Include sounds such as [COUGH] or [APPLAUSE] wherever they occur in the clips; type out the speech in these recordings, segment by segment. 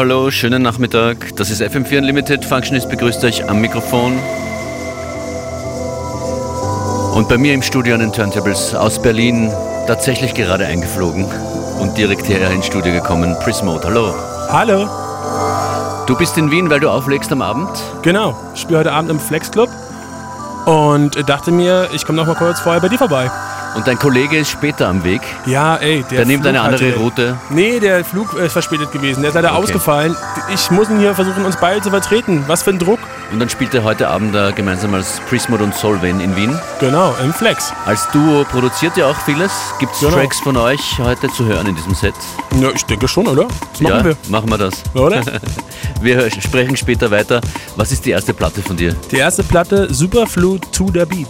Hallo, schönen Nachmittag. Das ist FM4 Unlimited. Functionist begrüßt euch am Mikrofon. Und bei mir im Studio an den Turntables aus Berlin tatsächlich gerade eingeflogen und direkt hierher ins Studio gekommen. Prismode, hallo. Hallo. Du bist in Wien, weil du auflegst am Abend? Genau, ich spiele heute Abend im Flex Club und dachte mir, ich komme noch mal kurz vorher bei dir vorbei. Und dein Kollege ist später am Weg. Ja, ey, der, Der nimmt Flug eine andere hatte- Route. Nee, der Flug ist verspätet gewesen. Der ist leider Okay. ausgefallen. Ich muss ihn hier versuchen, uns beide zu vertreten. Was für ein Druck. Und dann spielt er heute Abend äh, gemeinsam als Prismode und Solven in Wien. Genau, im Flex. Als Duo produziert ihr auch vieles. Gibt es Genau. Tracks von euch heute zu hören in diesem Set? Ja, ich denke schon, oder? Das machen ja, wir. machen wir das. Oder? [LAUGHS] Wir sprechen später weiter. Was ist die erste Platte von dir? Die erste Platte, Superflu to the Beat.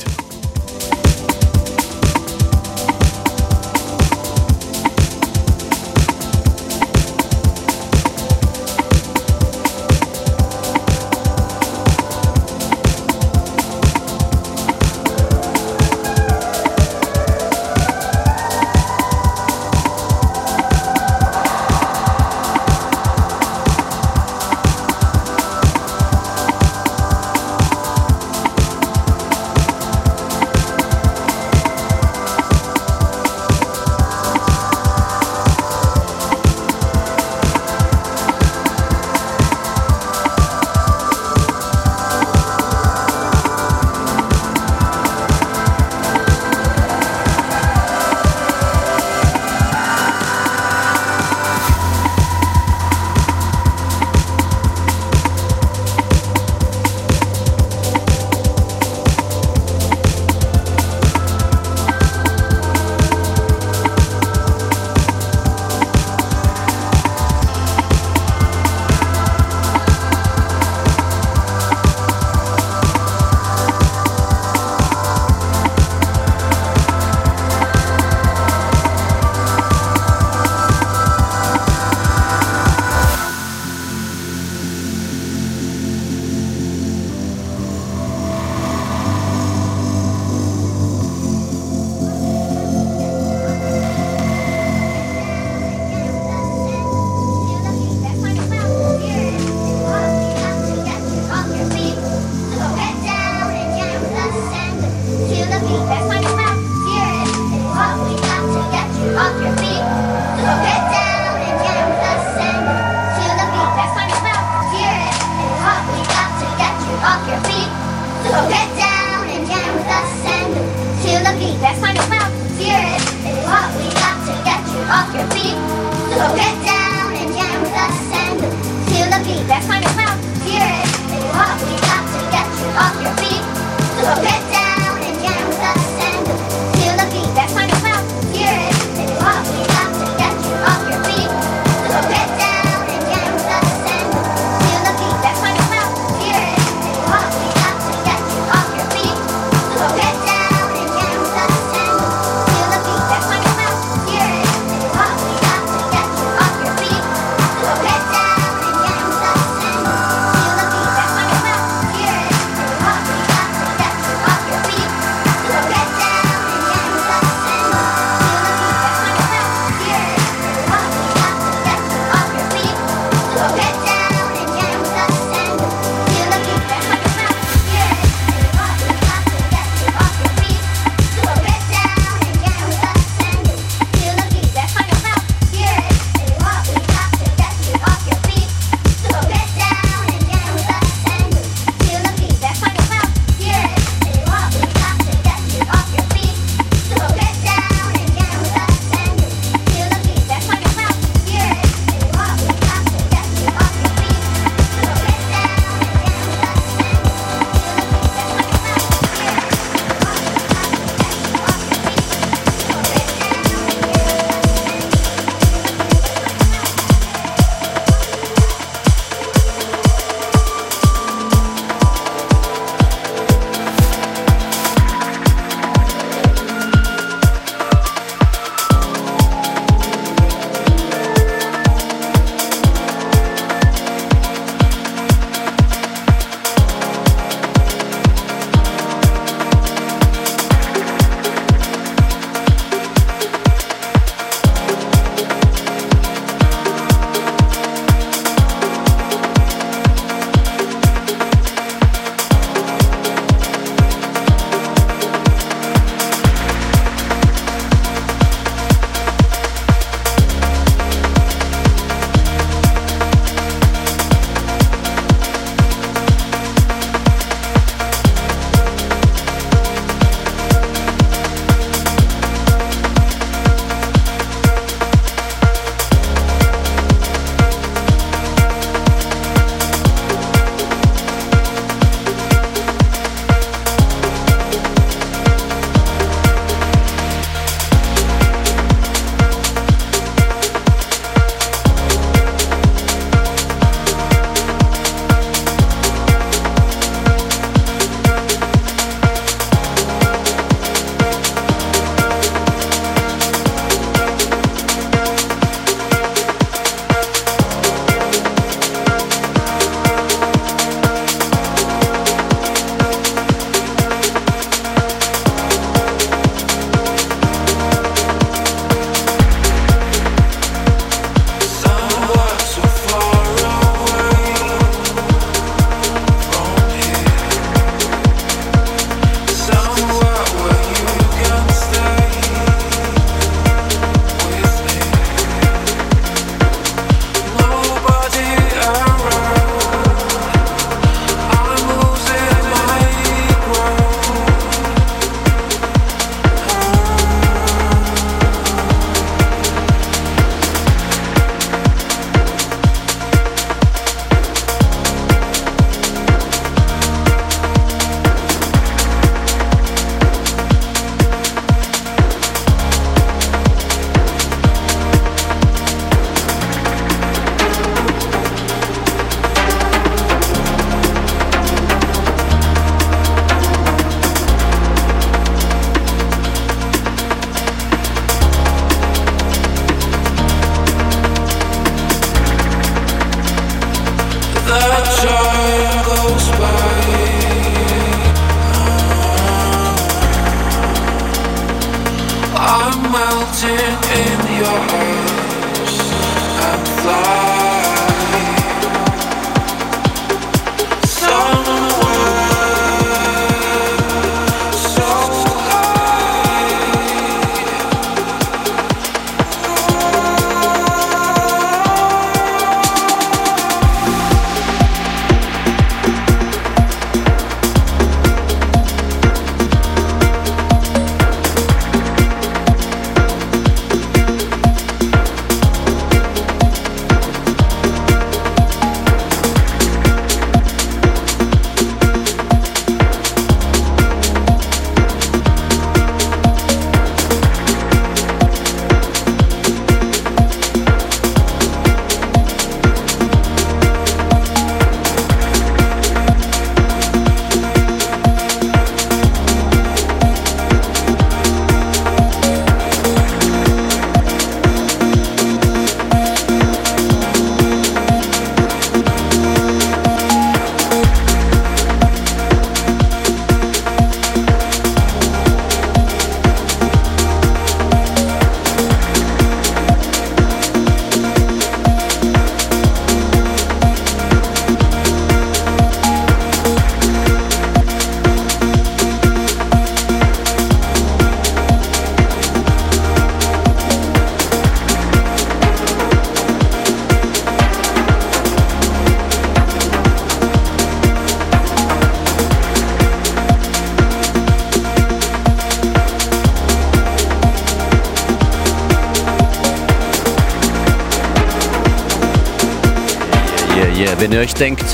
Denkt,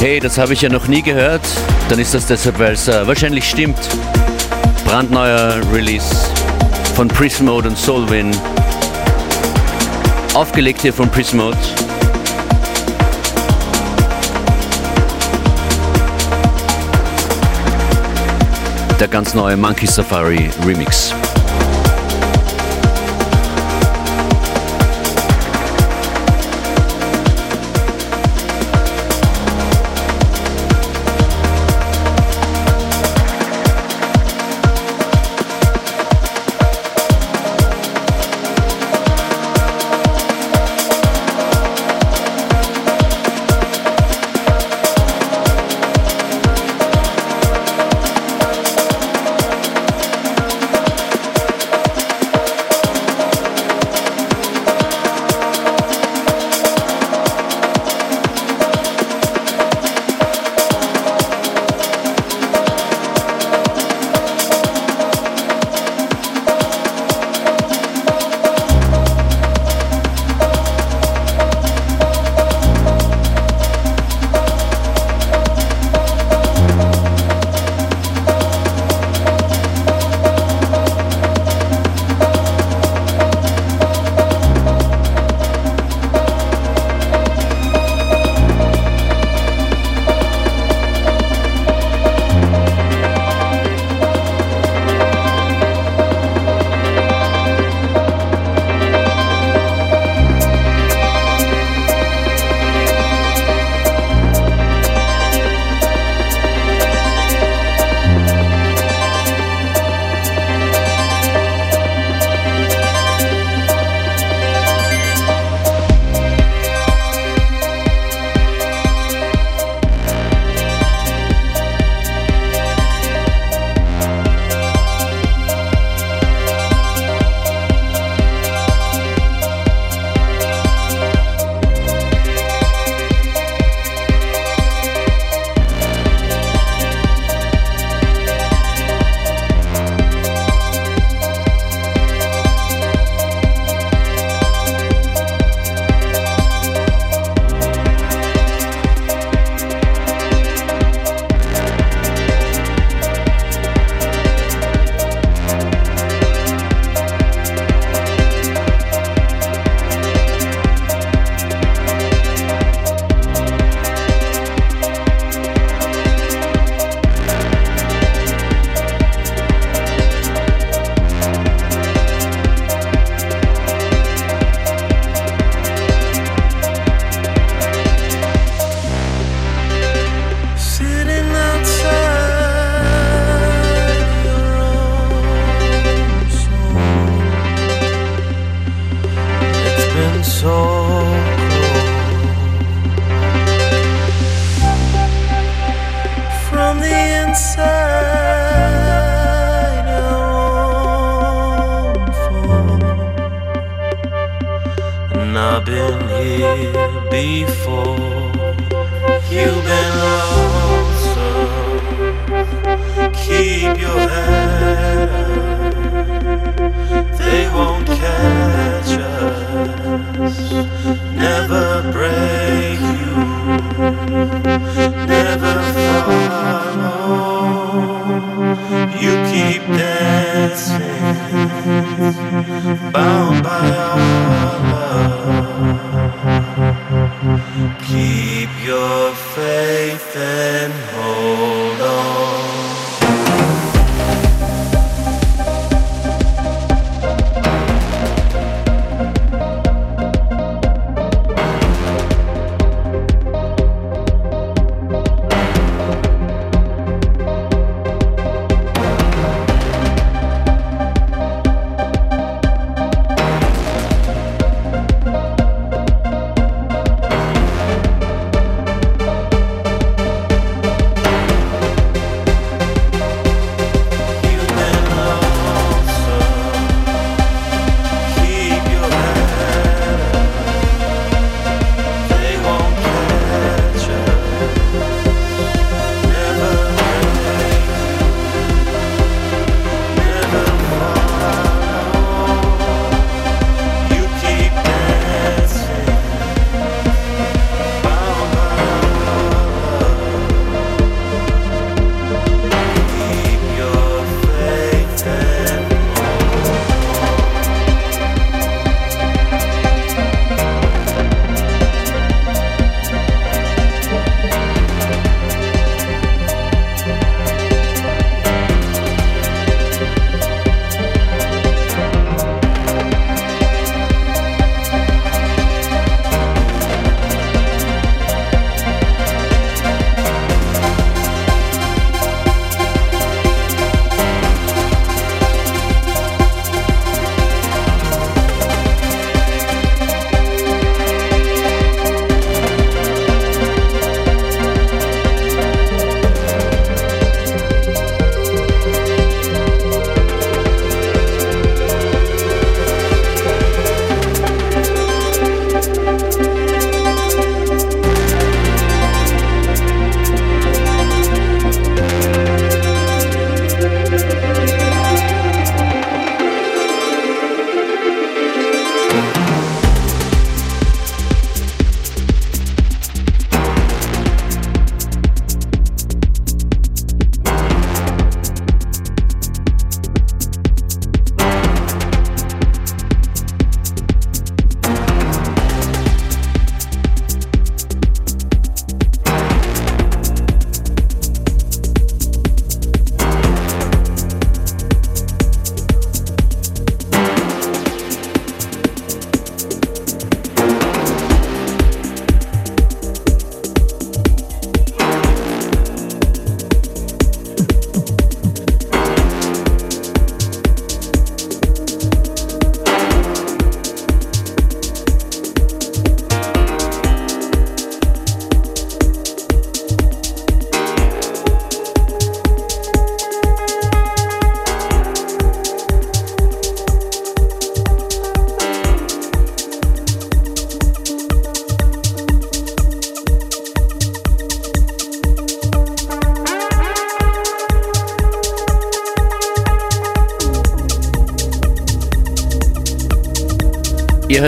hey, das habe ich ja noch nie gehört, dann ist das deshalb, weil es äh, wahrscheinlich stimmt. Brandneuer Release von Prismode und Solvin. Aufgelegt hier von Prismode. Der ganz neue Monkey Safari Remix.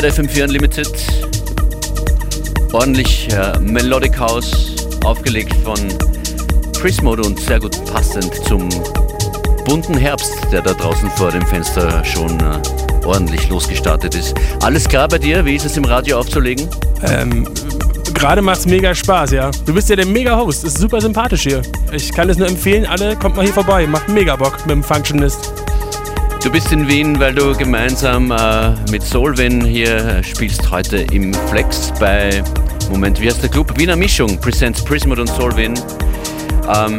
Hört FM4 Unlimited. Ordentlich äh, Melodic House, aufgelegt von Chris Mode und sehr gut passend zum bunten Herbst, der da draußen vor dem Fenster schon äh, ordentlich losgestartet ist. Alles klar bei dir? Wie ist es im Radio aufzulegen? Ähm, gerade macht's mega Spaß, ja. Du bist ja der Mega-Host. Ist super sympathisch hier. Ich kann es nur empfehlen, alle kommt mal hier vorbei. Macht mega Bock mit dem Functionist. Du bist in Wien, weil du gemeinsam äh, mit Solvin hier äh, spielst heute im Flex bei, Moment, wie heißt der Club? Wiener Mischung, Presents Prismod und Solvin. Ähm,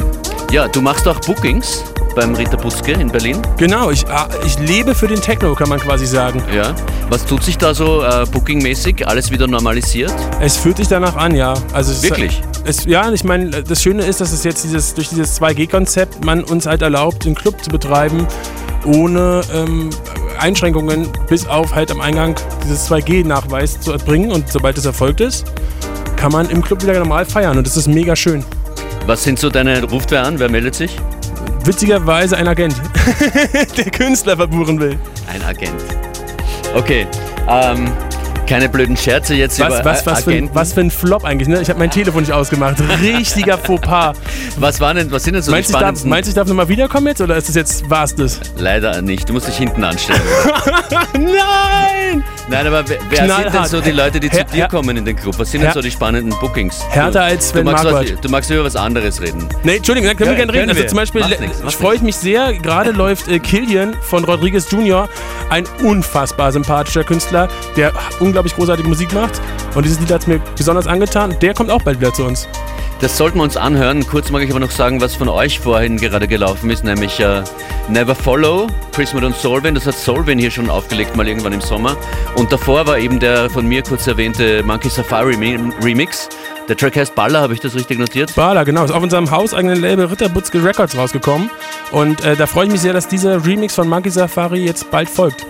ja, du machst auch Bookings beim Rita Butzke in Berlin. Genau, ich, ah, ich lebe für den Techno, kann man quasi sagen. Ja. Was tut sich da so äh, bookingmäßig? Alles wieder normalisiert? Es fühlt sich danach an, ja. Also es Wirklich? Ist, es, ja, ich meine, das Schöne ist, dass es jetzt dieses, durch dieses 2G-Konzept man uns halt erlaubt, den Club zu betreiben, ohne ähm, Einschränkungen bis auf halt am Eingang dieses 2G-Nachweis zu erbringen. Und sobald das erfolgt ist, kann man im Club wieder normal feiern. Und das ist mega schön. Was sind so deine, ruft wer an, wer meldet sich? Witzigerweise ein Agent, [LAUGHS] der Künstler verbuchen will. Ein Agent. Okay, ähm, keine blöden Scherze jetzt Was, über was, was, für ein, was für ein Flop eigentlich, ne? Ich habe mein Telefon nicht ausgemacht. [LAUGHS] Richtiger Fauxpas. Was, waren denn, was sind denn so Meinst die du, ich darf, spannendsten? meinst du, ich darf nochmal wiederkommen jetzt oder ist das jetzt, war's das? Leider nicht, du musst dich hinten anstellen. [LAUGHS] Nein! Nein, aber wer, wer sind denn so die Leute, die zu Her- dir her- kommen in den Club? Was sind denn her- so die spannenden Bookings? Härter du, als du Sven magst, Marquardt. was, du magst über was anderes reden. Nee, Entschuldigung, dann können Ja, wir gerne reden. Also wir. zum Beispiel, macht ich freue mich sehr. Gerade läuft äh, Killian von Rodriguez Jr., ein unfassbar sympathischer Künstler, der unglaublich großartige Musik macht. Und dieses Lied hat es mir besonders angetan. Der kommt auch bald wieder zu uns. Das sollten wir uns anhören. Kurz mag ich aber noch sagen, was von euch vorhin gerade gelaufen ist, nämlich äh, Never Follow, Prismod und Solvin. Das hat Solvin hier schon aufgelegt, mal irgendwann im Sommer. Und davor war eben der von mir kurz erwähnte Monkey Safari Remi- Remix. Der Track heißt Baller, habe ich das richtig notiert? Bala, genau. Ist auf unserem hauseigenen Label Ritterbutzke Records rausgekommen. Und äh, da freue ich mich sehr, dass dieser Remix von Monkey Safari jetzt bald folgt.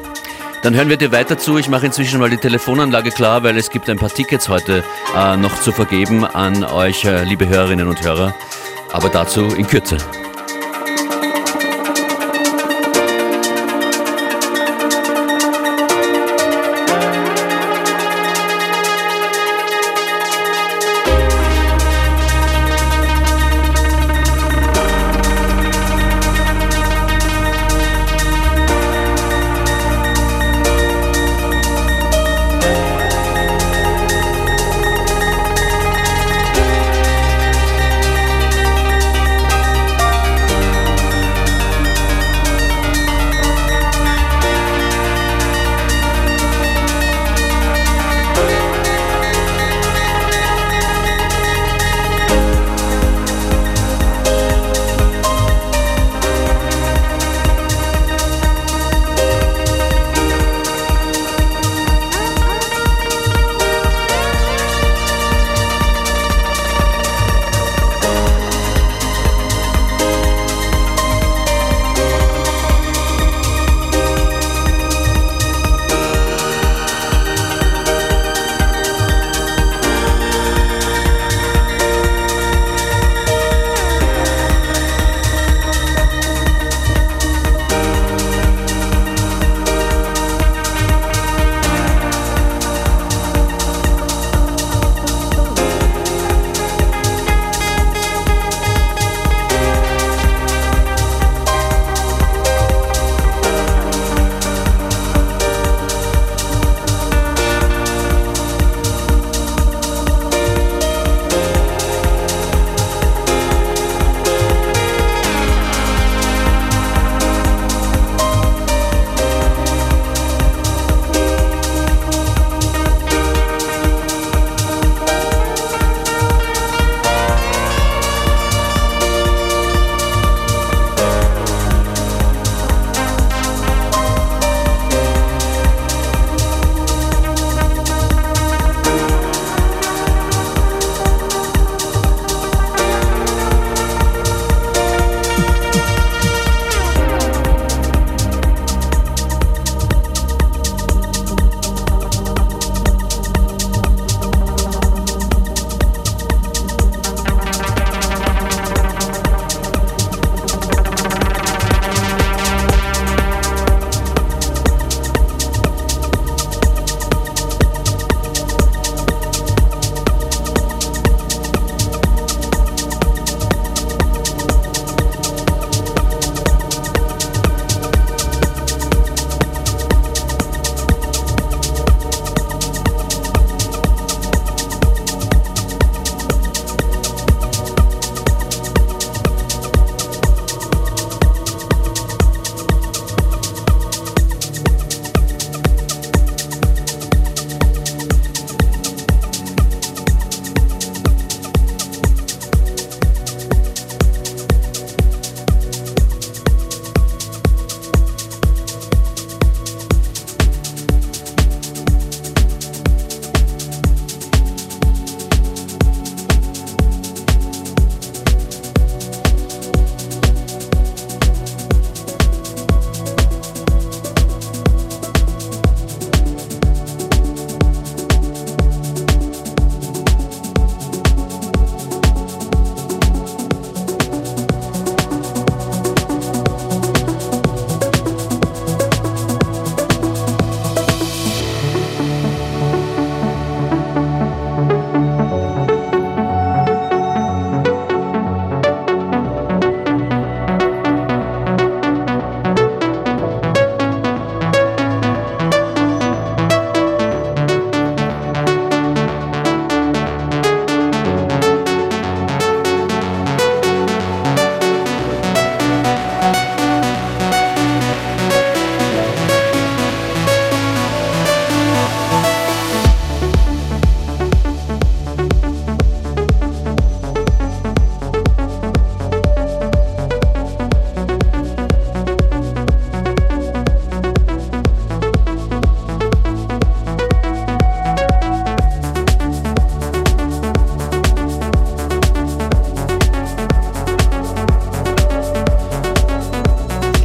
Dann hören wir dir weiter zu. Ich mache inzwischen mal die Telefonanlage klar, weil es gibt ein paar Tickets heute äh, noch zu vergeben an euch, äh, liebe Hörerinnen und Hörer. Aber dazu in Kürze.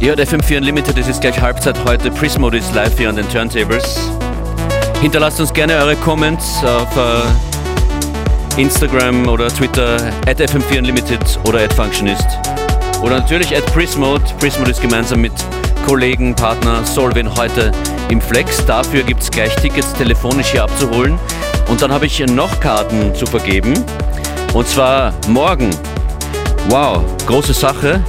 Ihr hört FM4 Unlimited, es ist gleich Halbzeit heute. Prismode ist live hier an den Turntables. Hinterlasst uns gerne eure Comments auf äh, Instagram oder Twitter at FM4 Unlimited oder at Functionist. Oder natürlich at Prismode. Prismode ist gemeinsam mit Kollegen, Partner Solvin heute im Flex. Dafür gibt es gleich Tickets telefonisch hier abzuholen. Und dann habe ich noch Karten zu vergeben. Und zwar morgen. Wow, große Sache.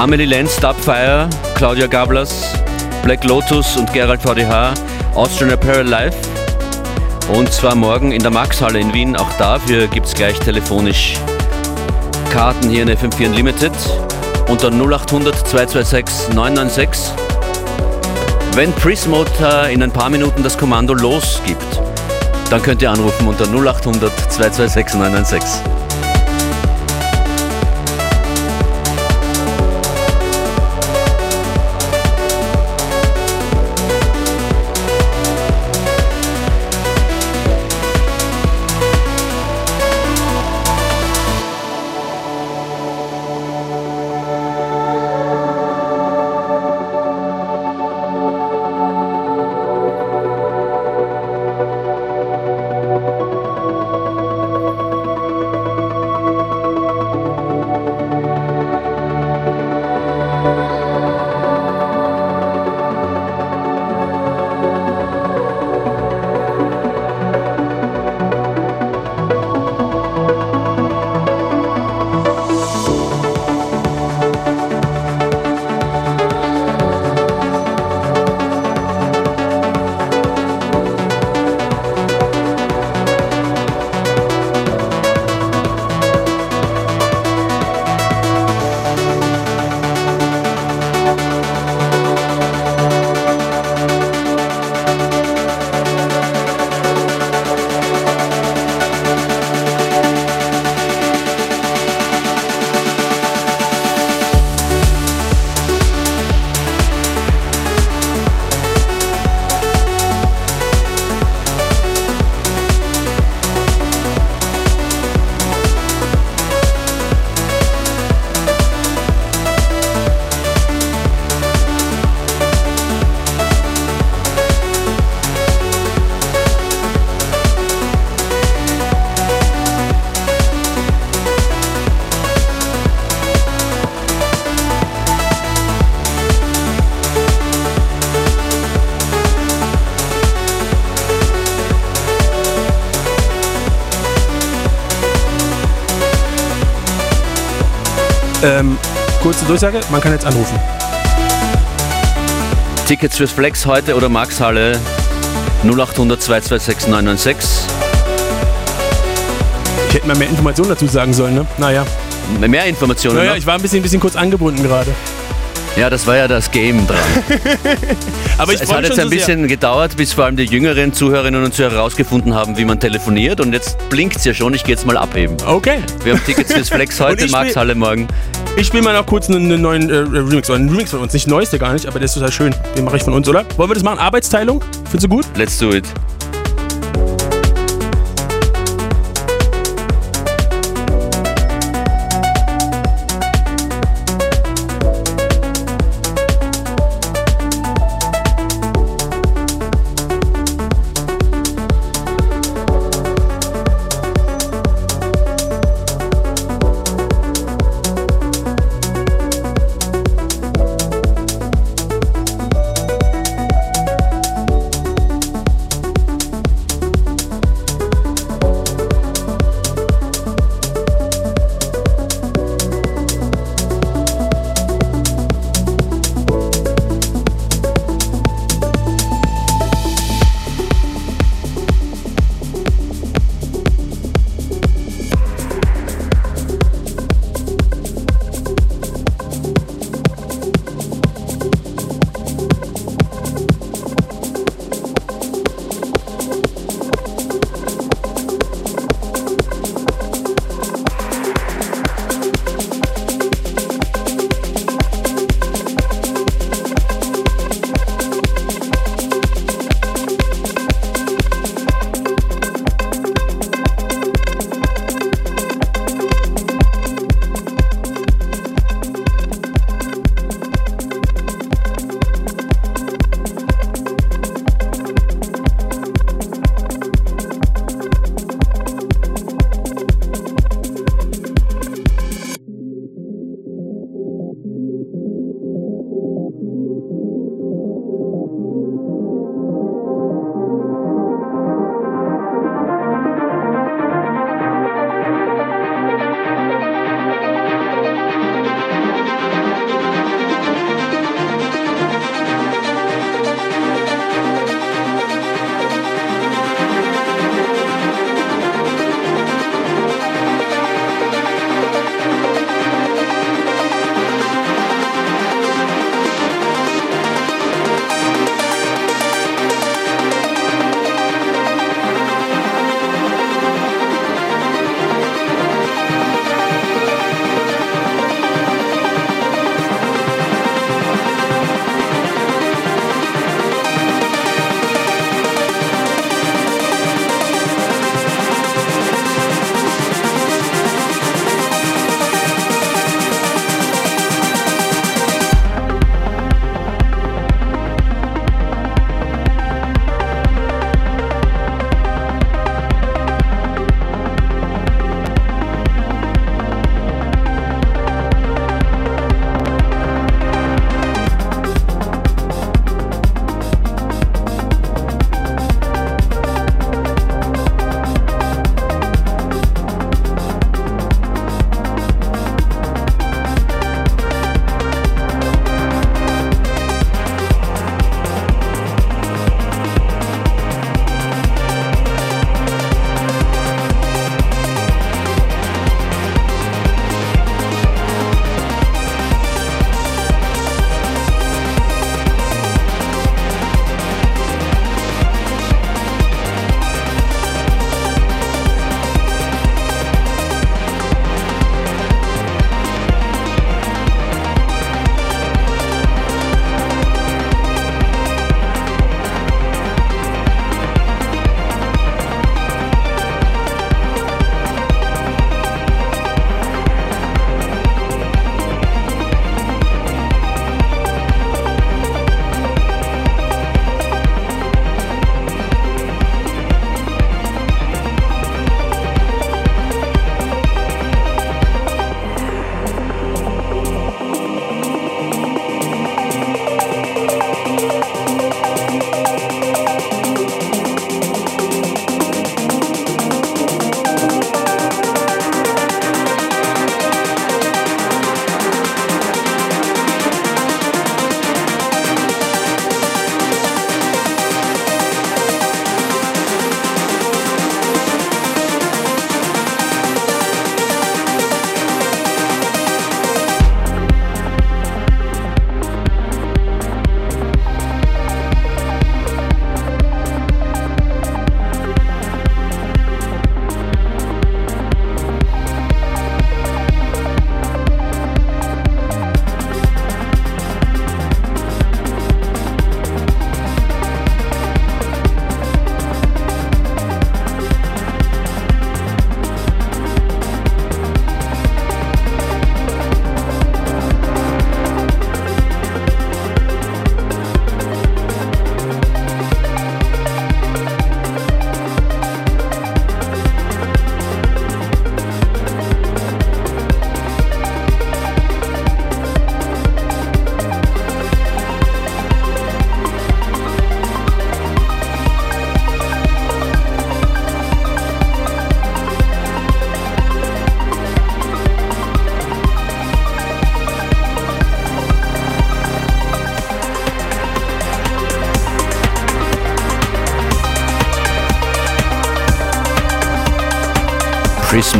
Amelie Lenz, Dubfire, Claudia Gablas, Black Lotus und Gerald VDH, Austrian Apparel Live. Und zwar morgen in der Maxhalle in Wien. Auch dafür gibt es gleich telefonisch Karten hier in FM4 Unlimited unter 0800 226 996. Wenn Prismode äh, in ein paar Minuten das Kommando losgibt, dann könnt ihr anrufen unter 0800 226 996. kurze Durchsage, man kann jetzt anrufen. Tickets fürs Flex heute oder Maxhalle 0800 226 996. Ich hätte mal mehr Informationen dazu sagen sollen, ne? Naja. Mehr Informationen Naja, noch? ich war ein bisschen, ein bisschen kurz angebunden gerade. Ja, das war ja das Game dran. [LAUGHS] Aber ich es hat jetzt ein so bisschen gedauert, bis vor allem die jüngeren Zuhörerinnen und Zuhörer herausgefunden haben, wie man telefoniert. Und jetzt blinkt es ja schon, ich gehe jetzt mal abheben. Okay. Wir haben Tickets fürs Flex [LAUGHS] heute, ich Maxhalle morgen. Ich spiele mal noch kurz einen, neuen äh, Remix. Oder einen Remix von uns. Nicht neueste gar nicht, aber der ist total schön. Den mache ich von uns, oder? Wollen wir das machen? Arbeitsteilung? Findest du gut? Let's do it.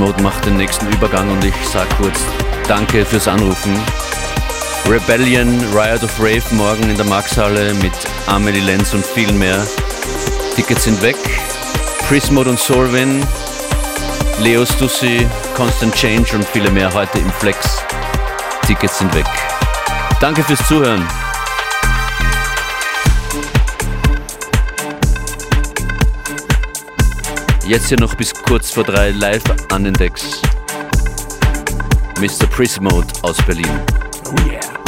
Mode macht den nächsten Übergang und ich sag kurz Danke fürs Anrufen. Rebellion, Riot of Rave morgen in der Maxhalle mit Amelie Lenz und viel mehr. Tickets sind weg. Prismode und Solvin, Leo Stussi, Constant Change und viele mehr heute im Flex. Tickets sind weg. Danke fürs Zuhören. Jetzt hier noch bis kurz vor drei live an den Decks. Mr. Prismode aus Berlin. Oh yeah.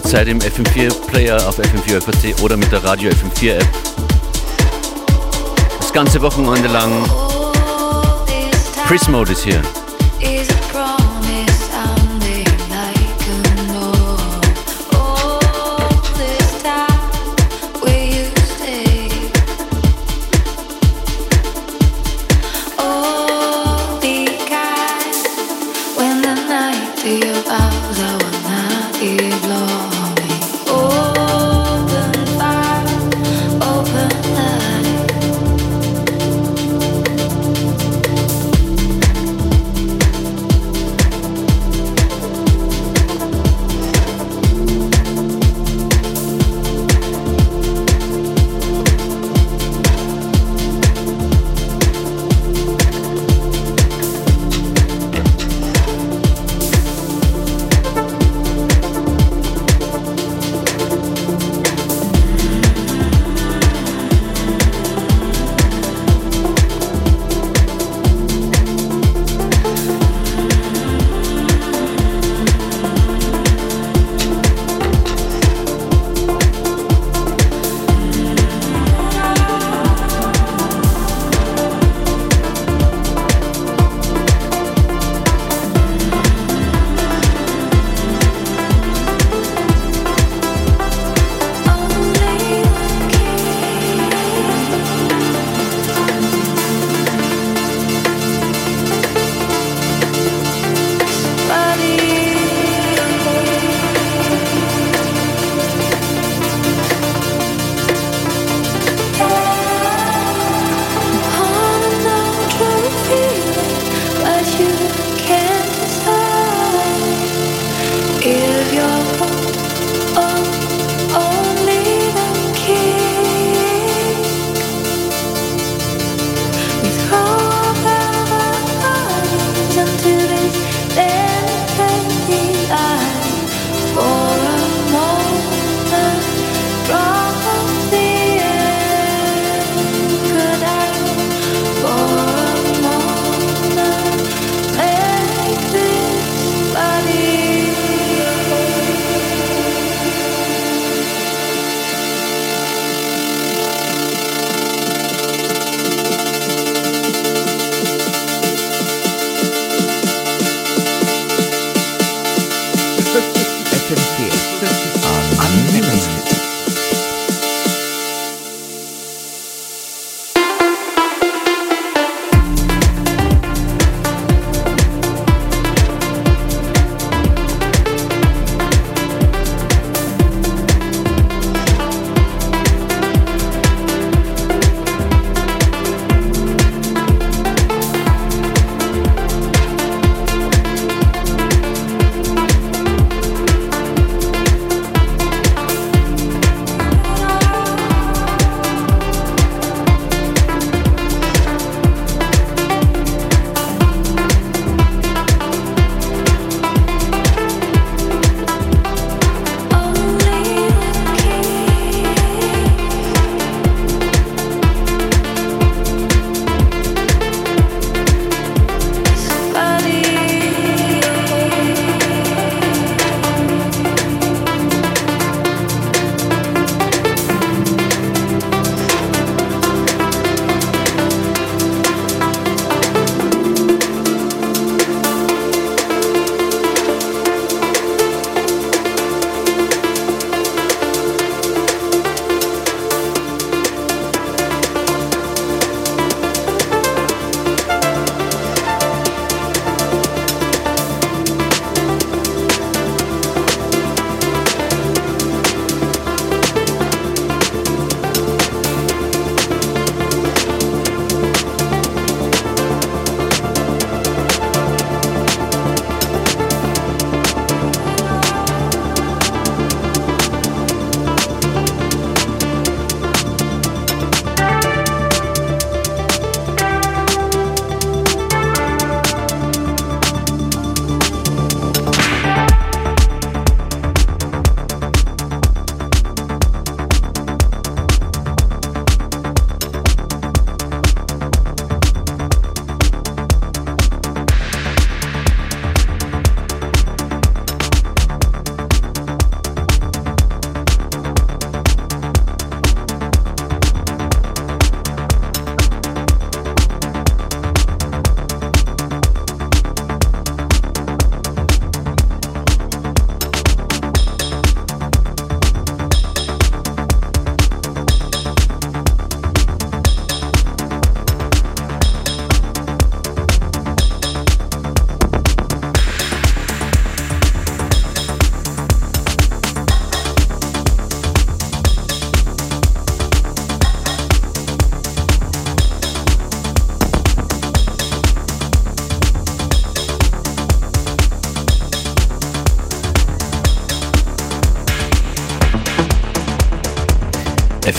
jederzeit im FM4-Player auf FM4 oder mit der Radio FM4-App. Das ganze Wochenende lang. Chris Mode ist hier.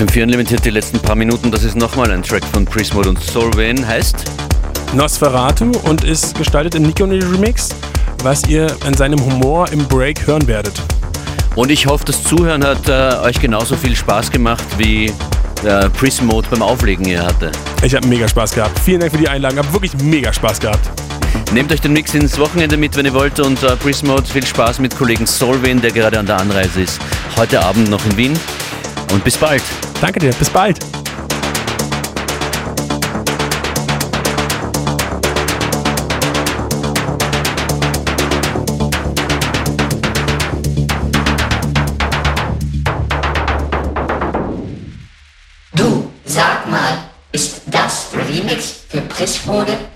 FM4 Unlimited, die letzten paar Minuten, das ist nochmal ein Track von Prismode und Solvein, heißt Nosferatu und ist gestaltet im Nico Remix, was ihr an seinem Humor im Break hören werdet. Und ich hoffe, das Zuhören hat äh, euch genauso viel Spaß gemacht, wie äh, Prismode beim Auflegen hier hatte. Ich habe mega Spaß gehabt. Vielen Dank für die Einladung. Hab wirklich mega Spaß gehabt. Nehmt euch den Mix ins Wochenende mit, wenn ihr wollt. Und äh, Prismode, viel Spaß mit Kollegen Solvein, der gerade an der Anreise ist. Heute Abend noch in Wien. Und bis bald. Danke dir. Bis bald. Du, sag mal, ist das Remix für Solvane?